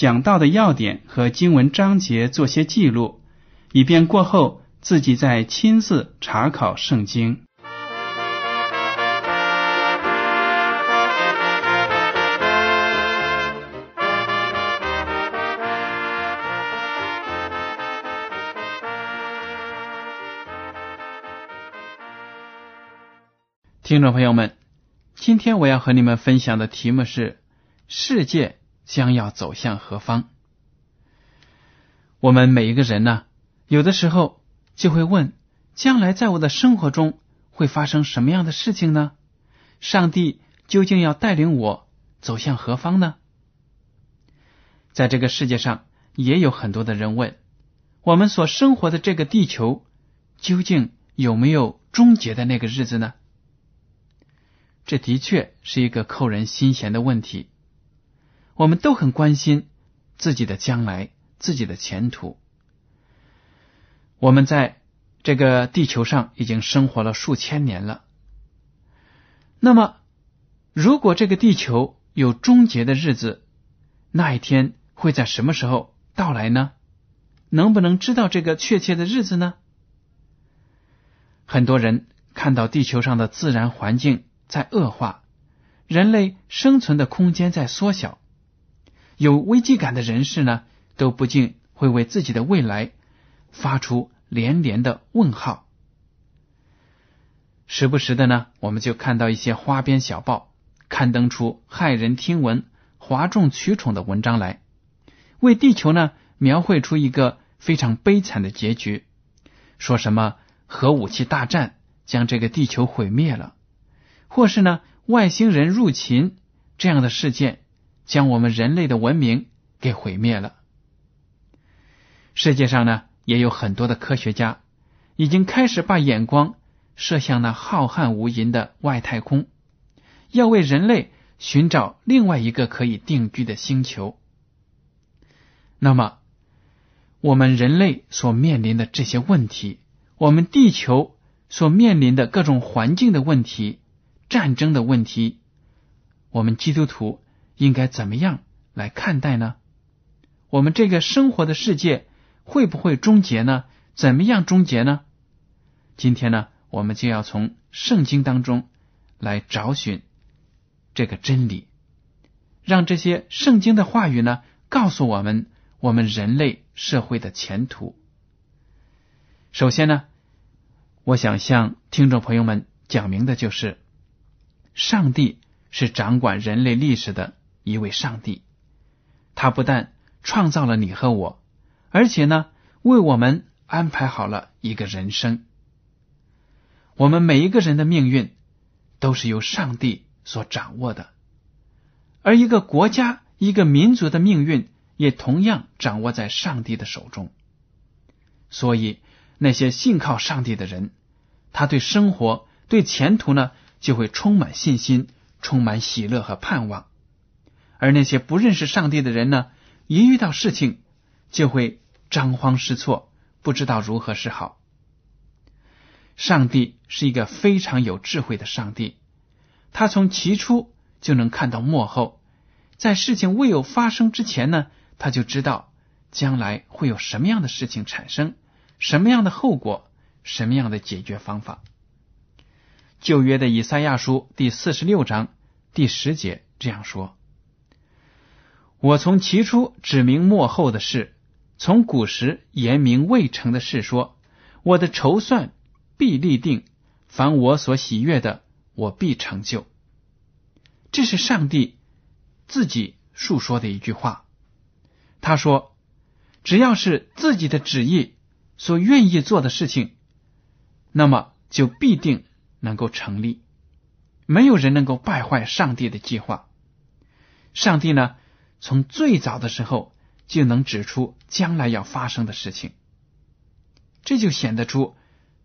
讲到的要点和经文章节做些记录，以便过后自己再亲自查考圣经。听众朋友们，今天我要和你们分享的题目是：世界将要走向何方？我们每一个人呢，有的时候就会问：将来在我的生活中会发生什么样的事情呢？上帝究竟要带领我走向何方呢？在这个世界上，也有很多的人问：我们所生活的这个地球究竟有没有终结的那个日子呢？这的确是一个扣人心弦的问题。我们都很关心自己的将来、自己的前途。我们在这个地球上已经生活了数千年了。那么，如果这个地球有终结的日子，那一天会在什么时候到来呢？能不能知道这个确切的日子呢？很多人看到地球上的自然环境。在恶化，人类生存的空间在缩小。有危机感的人士呢，都不禁会为自己的未来发出连连的问号。时不时的呢，我们就看到一些花边小报刊登出骇人听闻、哗众取宠的文章来，为地球呢描绘出一个非常悲惨的结局，说什么核武器大战将这个地球毁灭了。或是呢，外星人入侵这样的事件，将我们人类的文明给毁灭了。世界上呢，也有很多的科学家已经开始把眼光射向那浩瀚无垠的外太空，要为人类寻找另外一个可以定居的星球。那么，我们人类所面临的这些问题，我们地球所面临的各种环境的问题。战争的问题，我们基督徒应该怎么样来看待呢？我们这个生活的世界会不会终结呢？怎么样终结呢？今天呢，我们就要从圣经当中来找寻这个真理，让这些圣经的话语呢，告诉我们我们人类社会的前途。首先呢，我想向听众朋友们讲明的就是。上帝是掌管人类历史的一位上帝，他不但创造了你和我，而且呢，为我们安排好了一个人生。我们每一个人的命运都是由上帝所掌握的，而一个国家、一个民族的命运也同样掌握在上帝的手中。所以，那些信靠上帝的人，他对生活、对前途呢？就会充满信心，充满喜乐和盼望；而那些不认识上帝的人呢，一遇到事情就会张慌失措，不知道如何是好。上帝是一个非常有智慧的上帝，他从起初就能看到幕后，在事情未有发生之前呢，他就知道将来会有什么样的事情产生，什么样的后果，什么样的解决方法。旧约的以赛亚书第四十六章第十节这样说：“我从起初指明幕后的事，从古时言明未成的事说，我的筹算必立定，凡我所喜悦的，我必成就。这是上帝自己述说的一句话。他说：“只要是自己的旨意所愿意做的事情，那么就必定能够成立。没有人能够败坏上帝的计划。上帝呢？”从最早的时候就能指出将来要发生的事情，这就显得出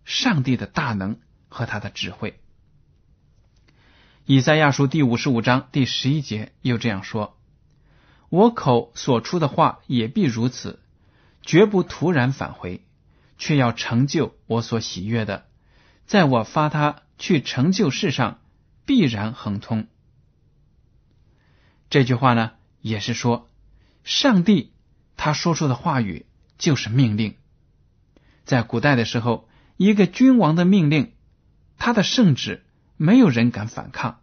上帝的大能和他的智慧。以赛亚书第五十五章第十一节又这样说：“我口所出的话也必如此，绝不突然返回，却要成就我所喜悦的，在我发他去成就世上，必然亨通。”这句话呢？也是说，上帝他说出的话语就是命令。在古代的时候，一个君王的命令，他的圣旨没有人敢反抗。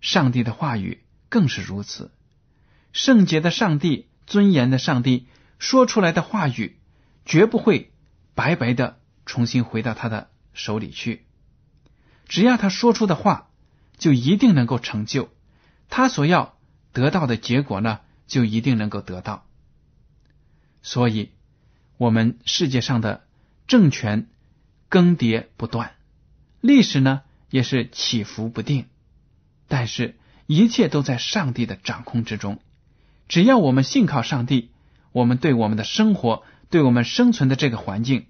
上帝的话语更是如此。圣洁的上帝、尊严的上帝说出来的话语，绝不会白白的重新回到他的手里去。只要他说出的话，就一定能够成就他所要。得到的结果呢，就一定能够得到。所以，我们世界上的政权更迭不断，历史呢也是起伏不定。但是，一切都在上帝的掌控之中。只要我们信靠上帝，我们对我们的生活，对我们生存的这个环境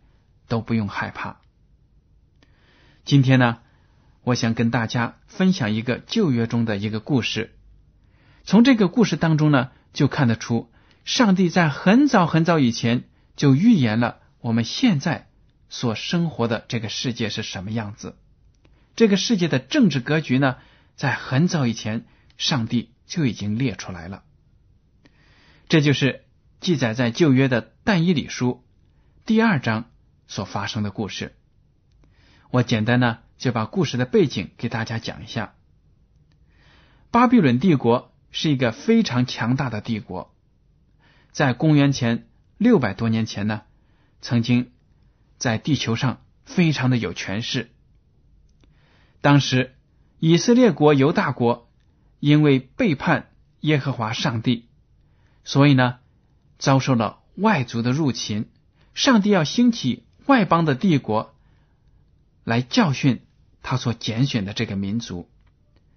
都不用害怕。今天呢，我想跟大家分享一个旧约中的一个故事。从这个故事当中呢，就看得出，上帝在很早很早以前就预言了我们现在所生活的这个世界是什么样子。这个世界的政治格局呢，在很早以前，上帝就已经列出来了。这就是记载在旧约的但以理书第二章所发生的故事。我简单呢就把故事的背景给大家讲一下：巴比伦帝国。是一个非常强大的帝国，在公元前六百多年前呢，曾经在地球上非常的有权势。当时以色列国犹大国因为背叛耶和华上帝，所以呢遭受了外族的入侵。上帝要兴起外邦的帝国来教训他所拣选的这个民族，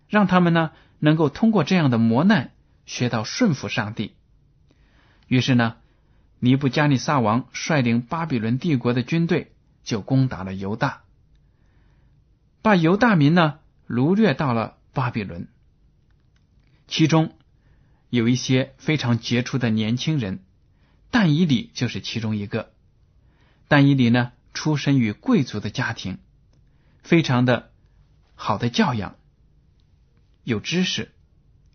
让他们呢。能够通过这样的磨难学到顺服上帝。于是呢，尼布加尼撒王率领巴比伦帝国的军队就攻打了犹大，把犹大民呢掳掠到了巴比伦。其中有一些非常杰出的年轻人，但以理就是其中一个。但以理呢，出身于贵族的家庭，非常的好的教养。有知识，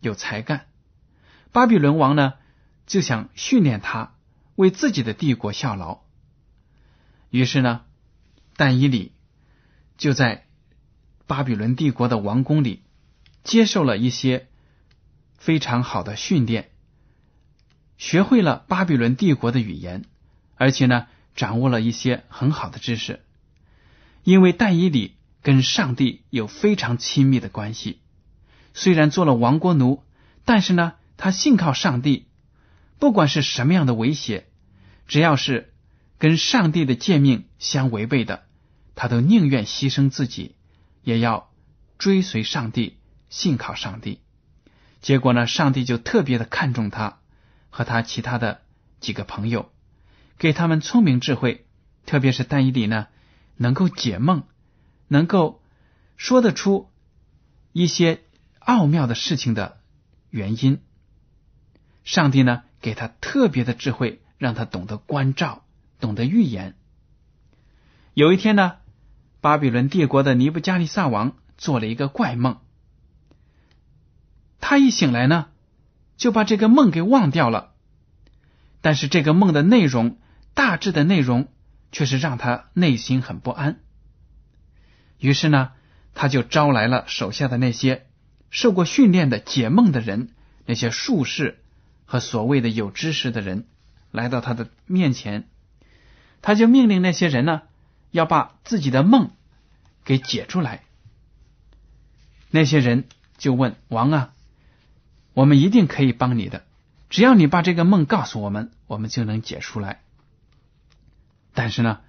有才干，巴比伦王呢就想训练他为自己的帝国效劳。于是呢，但以理就在巴比伦帝国的王宫里接受了一些非常好的训练，学会了巴比伦帝国的语言，而且呢掌握了一些很好的知识。因为但以理跟上帝有非常亲密的关系。虽然做了亡国奴，但是呢，他信靠上帝，不管是什么样的威胁，只要是跟上帝的诫命相违背的，他都宁愿牺牲自己，也要追随上帝，信靠上帝。结果呢，上帝就特别的看重他和他其他的几个朋友，给他们聪明智慧，特别是但以理呢，能够解梦，能够说得出一些。奥妙的事情的原因，上帝呢给他特别的智慧，让他懂得关照，懂得预言。有一天呢，巴比伦帝国的尼布加利萨王做了一个怪梦，他一醒来呢，就把这个梦给忘掉了。但是这个梦的内容，大致的内容却是让他内心很不安。于是呢，他就招来了手下的那些。受过训练的解梦的人，那些术士和所谓的有知识的人来到他的面前，他就命令那些人呢，要把自己的梦给解出来。那些人就问王啊，我们一定可以帮你的，只要你把这个梦告诉我们，我们就能解出来。但是呢，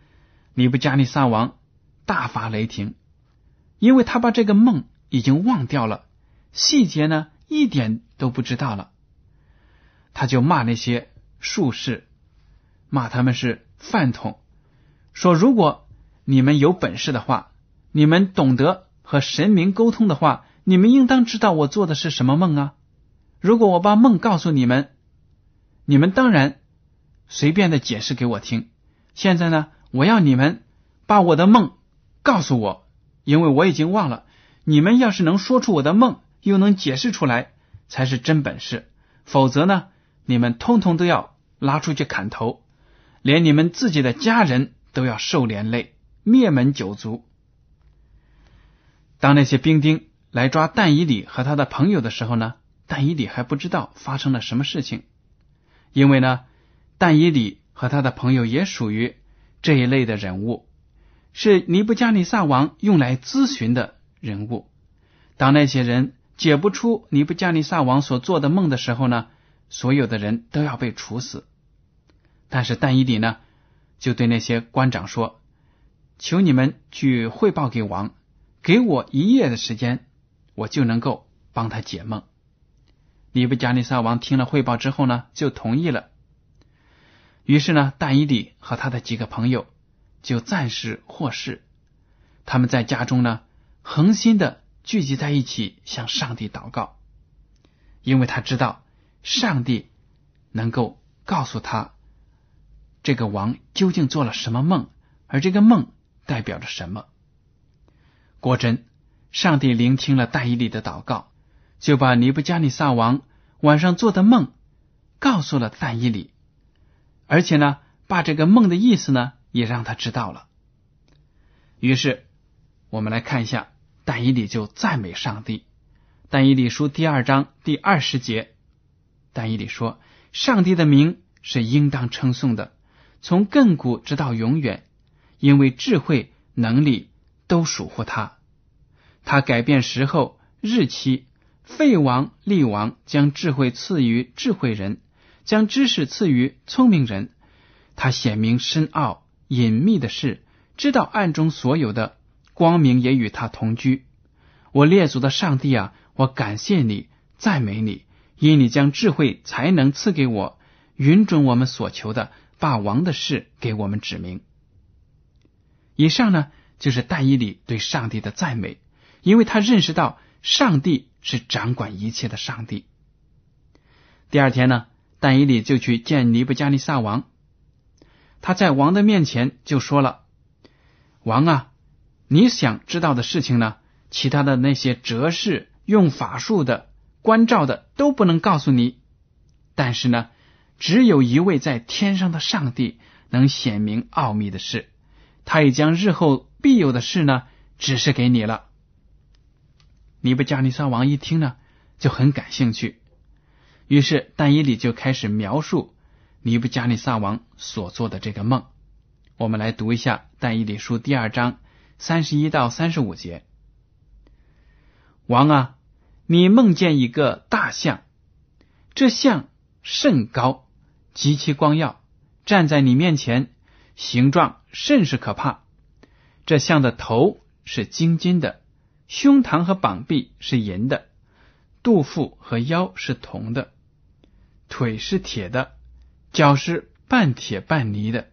尼布加尼撒王大发雷霆，因为他把这个梦已经忘掉了，细节呢一点都不知道了。他就骂那些术士，骂他们是饭桶，说如果你们有本事的话，你们懂得。和神明沟通的话，你们应当知道我做的是什么梦啊！如果我把梦告诉你们，你们当然随便的解释给我听。现在呢，我要你们把我的梦告诉我，因为我已经忘了。你们要是能说出我的梦，又能解释出来，才是真本事。否则呢，你们通通都要拉出去砍头，连你们自己的家人都要受连累，灭门九族。当那些兵丁来抓但以里和他的朋友的时候呢，但以里还不知道发生了什么事情，因为呢，但以里和他的朋友也属于这一类的人物，是尼布加尼撒王用来咨询的人物。当那些人解不出尼布加尼撒王所做的梦的时候呢，所有的人都要被处死。但是但以里呢，就对那些官长说：“求你们去汇报给王。”给我一夜的时间，我就能够帮他解梦。尼布加尼撒王听了汇报之后呢，就同意了。于是呢，但伊里和他的几个朋友就暂时获释。他们在家中呢，恒心的聚集在一起，向上帝祷告，因为他知道上帝能够告诉他这个王究竟做了什么梦，而这个梦代表着什么。果真，上帝聆听了但以理的祷告，就把尼布加尼撒王晚上做的梦告诉了但以理，而且呢，把这个梦的意思呢也让他知道了。于是，我们来看一下，但以理就赞美上帝。但以理书第二章第二十节，但以理说：“上帝的名是应当称颂的，从亘古直到永远，因为智慧能力。”都属乎他，他改变时候日期，废王立王，将智慧赐予智慧人，将知识赐予聪明人。他显明深奥隐秘的事，知道暗中所有的光明，也与他同居。我列祖的上帝啊，我感谢你，赞美你，因你将智慧才能赐给我，允准我们所求的，把王的事给我们指明。以上呢。就是但以理对上帝的赞美，因为他认识到上帝是掌管一切的上帝。第二天呢，但以理就去见尼布加尼撒王，他在王的面前就说了：“王啊，你想知道的事情呢，其他的那些哲士、用法术的、关照的都不能告诉你，但是呢，只有一位在天上的上帝能显明奥秘的事，他已将日后。”必有的事呢，指示给你了。尼布加尼撒王一听呢，就很感兴趣。于是但以里就开始描述尼布加尼撒王所做的这个梦。我们来读一下但以理书第二章三十一到三十五节。王啊，你梦见一个大象，这象甚高，极其光耀，站在你面前，形状甚是可怕。这象的头是金金的，胸膛和膀臂是银的，肚腹和腰是铜的，腿是铁的，脚是半铁半泥的。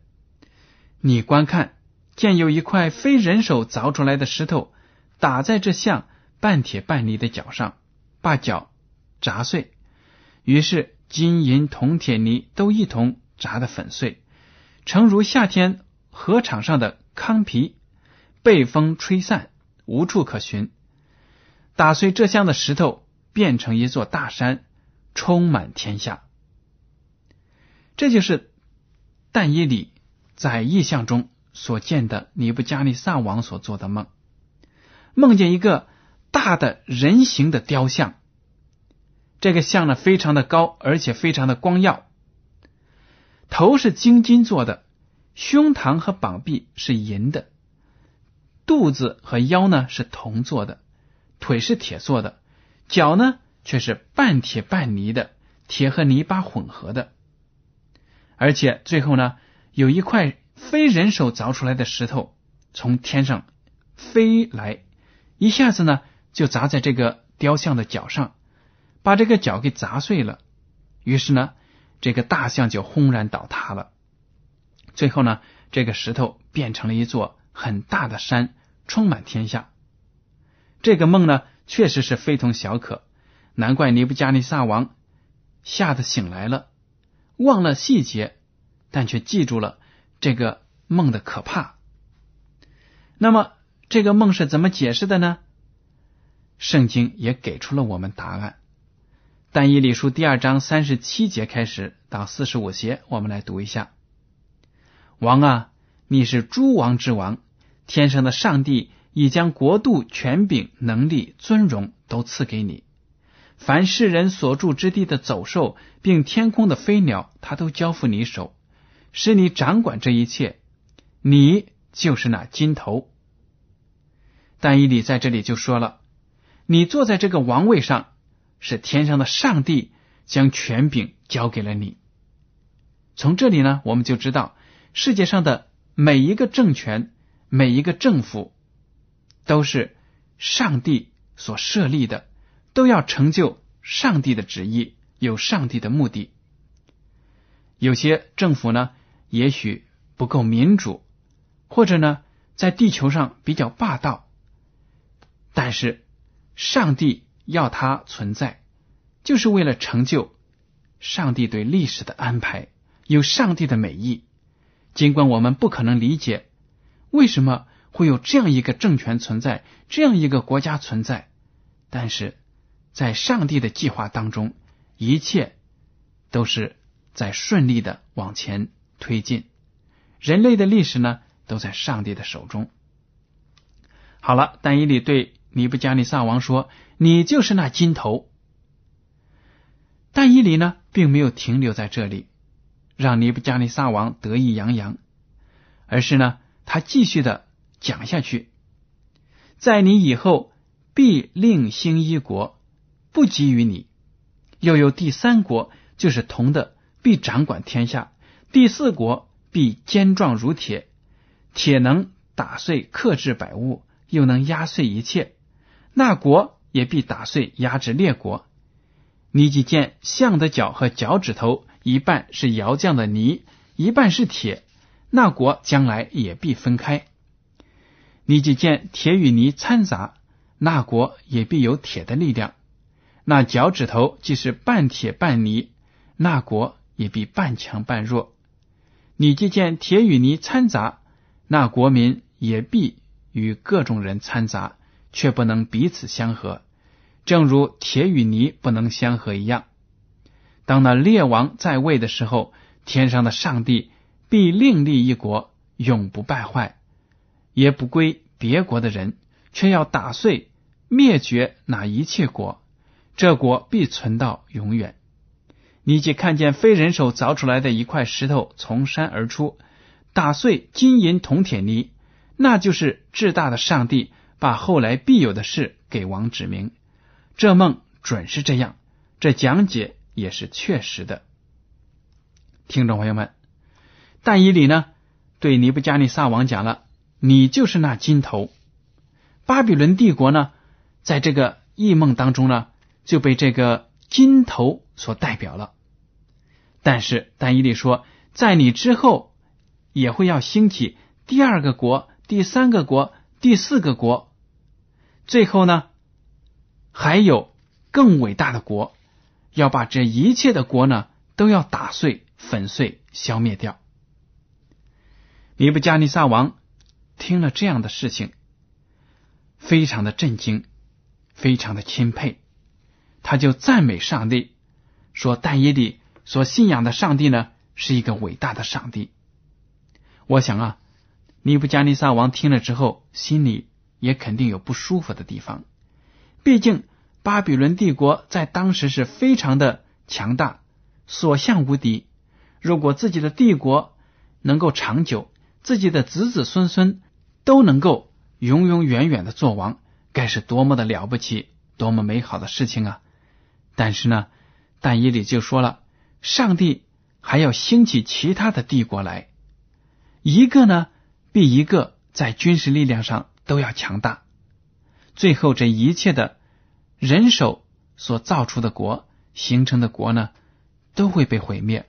你观看，见有一块非人手凿出来的石头打在这象半铁半泥的脚上，把脚砸碎。于是金银铜铁泥都一同砸得粉碎，诚如夏天河场上的糠皮。被风吹散，无处可寻。打碎这箱的石头，变成一座大山，充满天下。这就是但以里在意象中所见的尼布加尼撒王所做的梦，梦见一个大的人形的雕像，这个像呢非常的高，而且非常的光耀。头是金金做的，胸膛和膀臂是银的，肚子和腰呢是铜做的，腿是铁做的，脚呢却是半铁半泥的，铁和泥巴混合的。而且最后呢，有一块非人手凿出来的石头从天上飞来，一下子呢就砸在这个雕像的脚上。把这个脚给砸碎了，于是呢，这个大象就轰然倒塌了。最后呢，这个石头变成了一座很大的山，充满天下。这个梦呢，确实是非同小可，难怪尼布加尼撒王吓得醒来了，忘了细节，但却记住了这个梦的可怕。那么，这个梦是怎么解释的呢？圣经也给出了我们答案。但以理书第二章三十七节开始到四十五节，我们来读一下：王啊，你是诸王之王，天上的上帝已将国度、权柄、能力、尊荣都赐给你。凡世人所住之地的走兽，并天空的飞鸟，他都交付你手，使你掌管这一切。你就是那金头。但以理在这里就说了：你坐在这个王位上。是天上的上帝将权柄交给了你。从这里呢，我们就知道世界上的每一个政权、每一个政府都是上帝所设立的，都要成就上帝的旨意，有上帝的目的。有些政府呢，也许不够民主，或者呢，在地球上比较霸道，但是上帝。要它存在，就是为了成就上帝对历史的安排，有上帝的美意。尽管我们不可能理解为什么会有这样一个政权存在，这样一个国家存在，但是在上帝的计划当中，一切都是在顺利的往前推进。人类的历史呢，都在上帝的手中。好了，但以理对。尼布加尼撒王说：“你就是那金头。”但伊里呢，并没有停留在这里，让尼布加尼撒王得意洋洋，而是呢，他继续的讲下去：“在你以后，必另兴一国，不及于你；又有第三国，就是铜的，必掌管天下；第四国，必坚壮如铁，铁能打碎克制百物，又能压碎一切。”那国也必打碎压制列国。你即见象的脚和脚趾头，一半是窑匠的泥，一半是铁。那国将来也必分开。你即见铁与泥掺杂，那国也必有铁的力量。那脚趾头既是半铁半泥，那国也必半强半弱。你既见铁与泥掺杂，那国民也必与各种人掺杂。却不能彼此相合，正如铁与泥不能相合一样。当那列王在位的时候，天上的上帝必另立一国，永不败坏，也不归别国的人，却要打碎灭绝那一切国，这国必存到永远。你既看见非人手凿出来的一块石头从山而出，打碎金银铜铁泥，那就是至大的上帝。把后来必有的事给王指明，这梦准是这样，这讲解也是确实的。听众朋友们，但以理呢对尼布加尼撒王讲了：“你就是那金头。”巴比伦帝国呢，在这个异梦当中呢，就被这个金头所代表了。但是但以理说，在你之后也会要兴起第二个国、第三个国。第四个国，最后呢，还有更伟大的国，要把这一切的国呢，都要打碎、粉碎、消灭掉。尼布加尼撒王听了这样的事情，非常的震惊，非常的钦佩，他就赞美上帝，说：“但以理所信仰的上帝呢，是一个伟大的上帝。”我想啊。尼布加尼撒王听了之后，心里也肯定有不舒服的地方。毕竟巴比伦帝国在当时是非常的强大，所向无敌。如果自己的帝国能够长久，自己的子子孙孙都能够永永远远的做王，该是多么的了不起，多么美好的事情啊！但是呢，但以理就说了，上帝还要兴起其他的帝国来，一个呢比一个在军事力量上都要强大，最后这一切的人手所造出的国形成的国呢，都会被毁灭，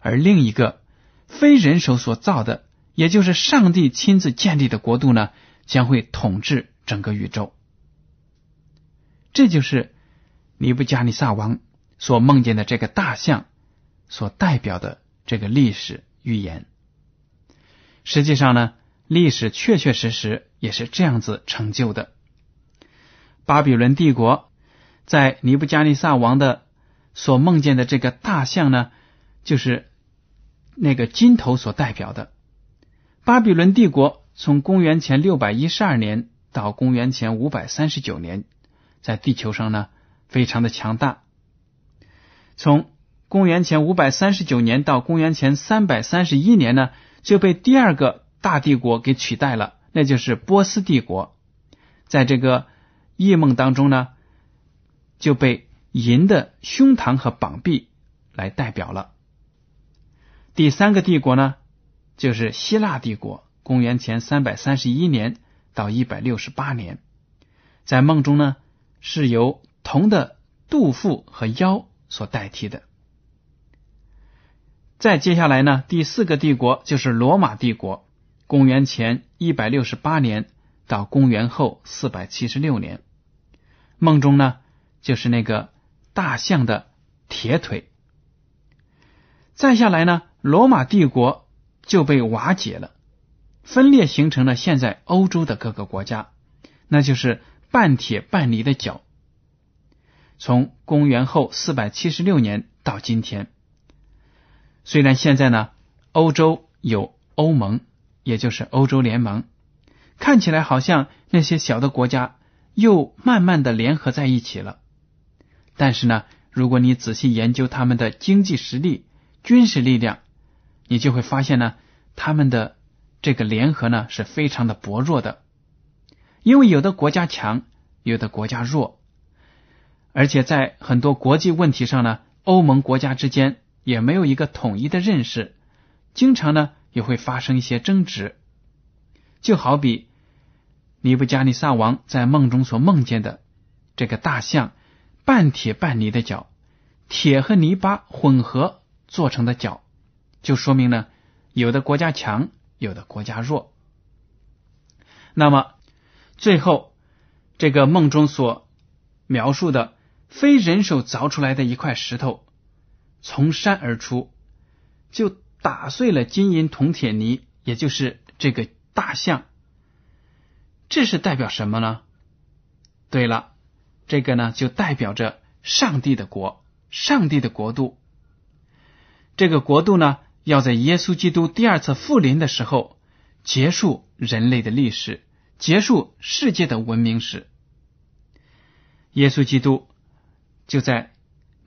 而另一个非人手所造的。也就是上帝亲自建立的国度呢，将会统治整个宇宙。这就是尼布加尼撒王所梦见的这个大象所代表的这个历史预言。实际上呢，历史确确实实也是这样子成就的。巴比伦帝国在尼布加尼撒王的所梦见的这个大象呢，就是那个金头所代表的。巴比伦帝国从公元前六百一十二年到公元前五百三十九年，在地球上呢非常的强大。从公元前五百三十九年到公元前三百三十一年呢，就被第二个大帝国给取代了，那就是波斯帝国。在这个异梦当中呢，就被银的胸膛和膀臂来代表了。第三个帝国呢？就是希腊帝国，公元前三百三十一年到一百六十八年，在梦中呢是由铜的肚腹和腰所代替的。再接下来呢，第四个帝国就是罗马帝国，公元前一百六十八年到公元后四百七十六年，梦中呢就是那个大象的铁腿。再下来呢，罗马帝国。就被瓦解了，分裂形成了现在欧洲的各个国家，那就是半铁半泥的脚。从公元后四百七十六年到今天，虽然现在呢，欧洲有欧盟，也就是欧洲联盟，看起来好像那些小的国家又慢慢的联合在一起了，但是呢，如果你仔细研究他们的经济实力、军事力量，你就会发现呢，他们的这个联合呢是非常的薄弱的，因为有的国家强，有的国家弱，而且在很多国际问题上呢，欧盟国家之间也没有一个统一的认识，经常呢也会发生一些争执。就好比尼布加尼撒王在梦中所梦见的这个大象，半铁半泥的脚，铁和泥巴混合做成的脚。就说明呢，有的国家强，有的国家弱。那么最后，这个梦中所描述的非人手凿出来的一块石头，从山而出，就打碎了金银铜铁泥，也就是这个大象。这是代表什么呢？对了，这个呢就代表着上帝的国，上帝的国度。这个国度呢？要在耶稣基督第二次复临的时候结束人类的历史，结束世界的文明史。耶稣基督就在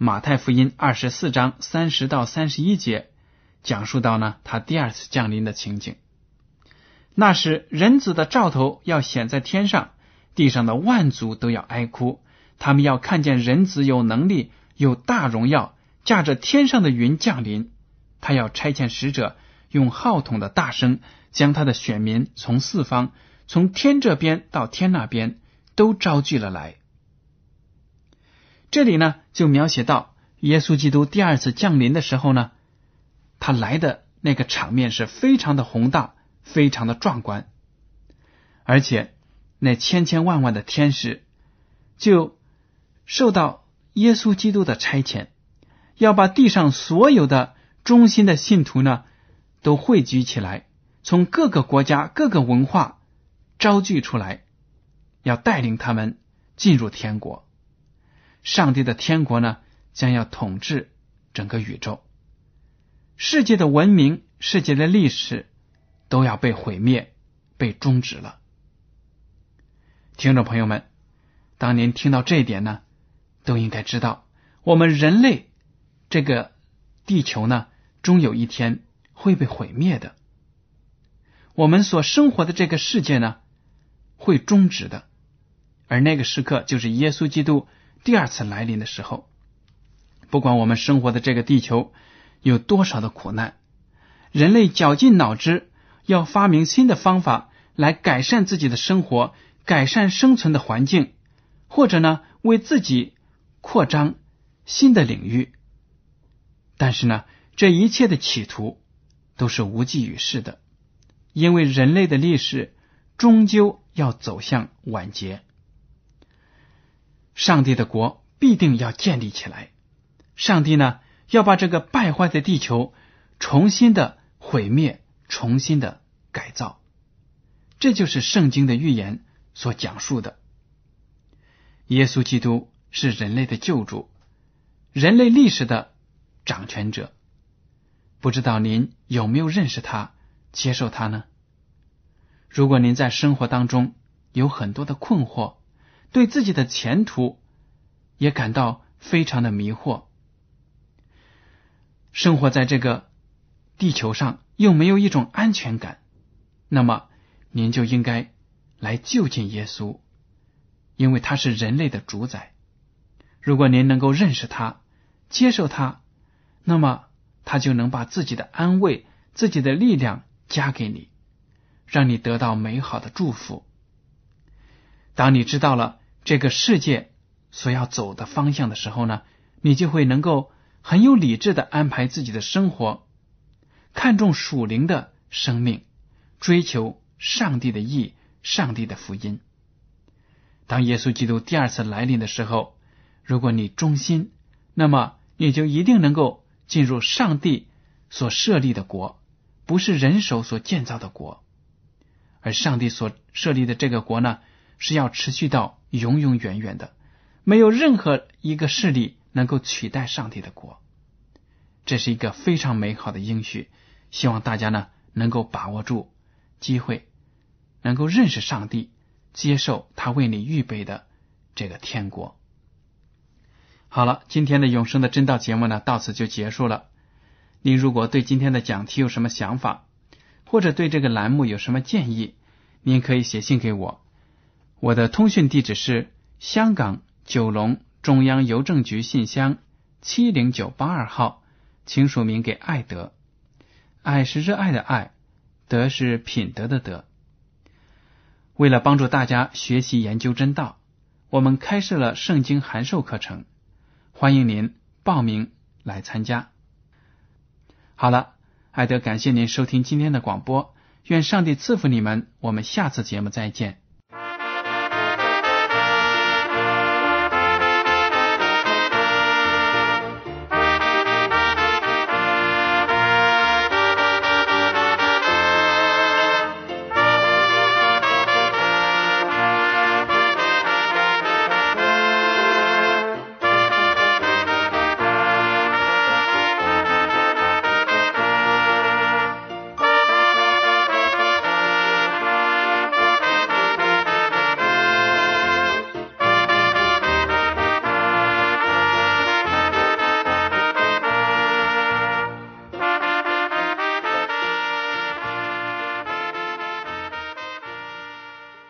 马太福音二十四章三十到三十一节讲述到呢，他第二次降临的情景。那时，人子的兆头要显在天上，地上的万族都要哀哭，他们要看见人子有能力、有大荣耀，驾着天上的云降临。他要差遣使者，用号筒的大声，将他的选民从四方，从天这边到天那边，都招聚了来。这里呢，就描写到耶稣基督第二次降临的时候呢，他来的那个场面是非常的宏大，非常的壮观，而且那千千万万的天使就受到耶稣基督的差遣，要把地上所有的。忠心的信徒呢，都汇聚起来，从各个国家、各个文化招聚出来，要带领他们进入天国。上帝的天国呢，将要统治整个宇宙，世界的文明、世界的历史都要被毁灭、被终止了。听众朋友们，当您听到这一点呢，都应该知道，我们人类这个地球呢，终有一天会被毁灭的。我们所生活的这个世界呢，会终止的。而那个时刻，就是耶稣基督第二次来临的时候。不管我们生活的这个地球有多少的苦难，人类绞尽脑汁要发明新的方法来改善自己的生活，改善生存的环境，或者呢，为自己扩张新的领域。但是呢，这一切的企图都是无济于事的，因为人类的历史终究要走向晚节。上帝的国必定要建立起来。上帝呢，要把这个败坏的地球重新的毁灭，重新的改造。这就是圣经的预言所讲述的。耶稣基督是人类的救主，人类历史的掌权者。不知道您有没有认识他，接受他呢？如果您在生活当中有很多的困惑，对自己的前途也感到非常的迷惑。生活在这个地球上，又没有一种安全感，那么您就应该来就近耶稣，因为他是人类的主宰。如果您能够认识他、接受他，那么他就能把自己的安慰、自己的力量加给你，让你得到美好的祝福。当你知道了这个世界所要走的方向的时候呢，你就会能够。很有理智的安排自己的生活，看重属灵的生命，追求上帝的意、上帝的福音。当耶稣基督第二次来临的时候，如果你忠心，那么你就一定能够进入上帝所设立的国，不是人手所建造的国。而上帝所设立的这个国呢，是要持续到永永远远的，没有任何一个势力。能够取代上帝的国，这是一个非常美好的应许。希望大家呢能够把握住机会，能够认识上帝，接受他为你预备的这个天国。好了，今天的永生的真道节目呢到此就结束了。您如果对今天的讲题有什么想法，或者对这个栏目有什么建议，您可以写信给我。我的通讯地址是香港九龙。中央邮政局信箱七零九八二号，请署名给爱德。爱是热爱的爱，德是品德的德。为了帮助大家学习研究真道，我们开设了圣经函授课程，欢迎您报名来参加。好了，爱德感谢您收听今天的广播，愿上帝赐福你们。我们下次节目再见。